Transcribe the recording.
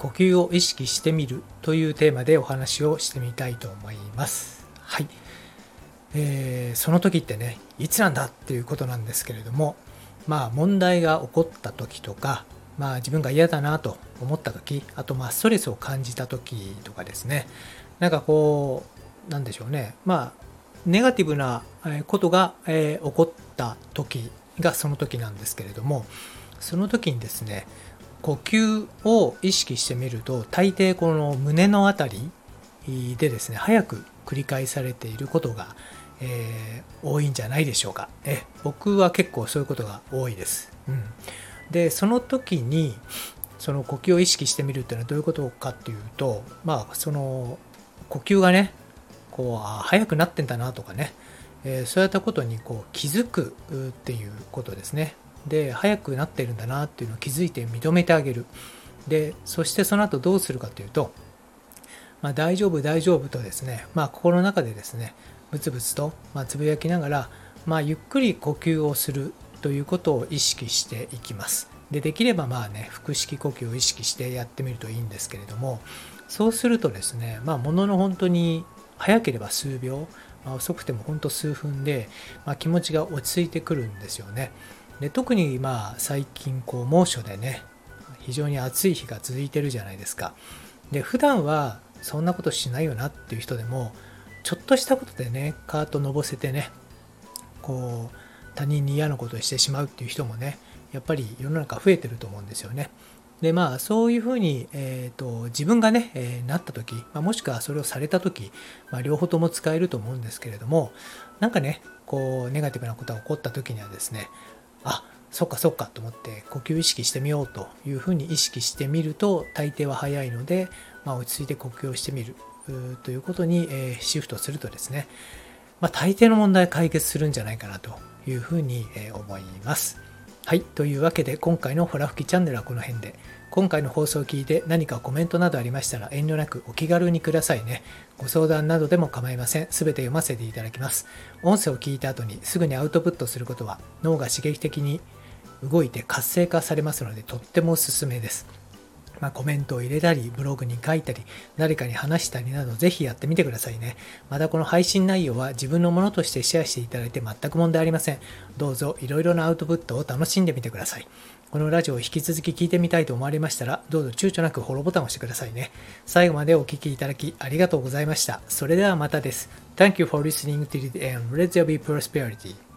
呼吸を意識してみるというテーマでお話をしてみたいと思います。はい。えーその時ってね、いつなんだっていうことなんですけれども、まあ問題が起こった時とか、まあ自分が嫌だなと思った時、あとまあストレスを感じた時とかですね、なんかこう、なんでしょうね、まあネガティブなことが、えー起こった時がその時なんですけれども、その時にですね、呼吸を意識してみると大抵この胸のあたりでですね早く繰り返されていることが、えー多いんじゃないでしょうか。え僕は結構そういうことが多いです、うん、でその時にその呼吸を意識してみるっていうのはどういうことかっていうとまあその呼吸がねこうあ早くなってんだなとかね、えーそういったことにこう気づくっていうことですね。で早くなってるんだなっていうのを気づいて認めてあげる。でそしてその後どうするかというと、まあ、大丈夫大丈夫とですね、まあ、心の中でですねブツブツと、まあ、つぶやきながら、まあ、ゆっくり呼吸をするということを意識していきます。でできればまあね腹式呼吸を意識してやってみるといいんですけれどもそうするとですねまあものの本当に早ければ数秒、まあ、遅くても本当数分で、まあ、気持ちが落ち着いてくるんですよね。で特にまあ最近こう猛暑でね非常に暑い日が続いてるじゃないですか。で普段はそんなことしないよなっていう人でもちょっとしたことでねカートのぼせてねこう他人に嫌なことをしてしまうっていう人もねやっぱり世の中増えてると思うんですよね。でまあそういうふうに、えー、と自分がね、えーなった時、まあ、もしくはそれをされた時、まあ、両方とも使えると思うんですけれどもなんかねこうネガティブなことが起こった時にはですねあそっかそっかと思って呼吸意識してみようというふうに意識してみると大抵は早いので、まあ、落ち着いて呼吸をしてみるということに、えシフトするとですね、まあ、大抵の問題解決するんじゃないかなというふうに、え思います。はい。というわけで今回のホラ吹きチャンネルはこの辺で。今回の放送を聞いて何かコメントなどありましたら遠慮なくお気軽にくださいね。ご相談などでも構いません。すべて読ませていただきます。音声を聞いた後にすぐにアウトプットすることは脳が刺激的に動いて活性化されますのでとってもおすすめです。まあ、コメントを入れたり、ブログに書いたり、誰かに話したりなど、ぜひやってみてくださいね。またこの配信内容は自分のものとしてシェアしていただいて全く問題ありません。どうぞいろいろなアウトプットを楽しんでみてください。このラジオを引き続き聞いてみたいと思われましたら、どうぞ躊躇なくフォローボタンを押してくださいね。最後までお聞きいただきありがとうございました。それではまたです。Thank you for listening to the end. Let there be prosperity.